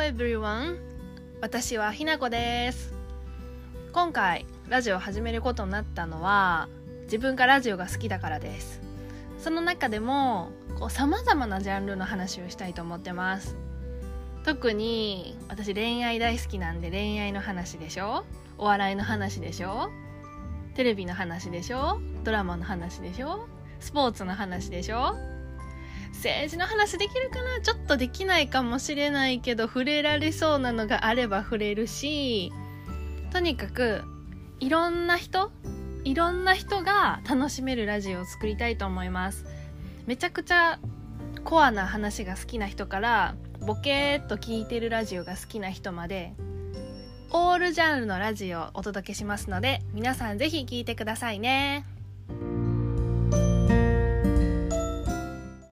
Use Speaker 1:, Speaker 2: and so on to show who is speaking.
Speaker 1: everyone. 私はひなこです。今回ラジオを始めることになったのは自分がラジオが好きだからです。その中でもさまざまなジャンルの話をしたいと思ってます。特に私恋愛大好きなんで恋愛の話でしょ？お笑いの話でしょ？テレビの話でしょ？ドラマの話でしょ？スポーツの話でしょ？政治の話できるかな？ちょっとできないかもしれないけど触れられそうなのがあれば触れるしとにかくいろんな人いろんな人が楽しめるラジオを作りたいと思いますめちゃくちゃコアな話が好きな人からボケーっと聞いてるラジオが好きな人までオールジャンルのラジオをお届けしますので皆さんぜひ聞いてくださいね。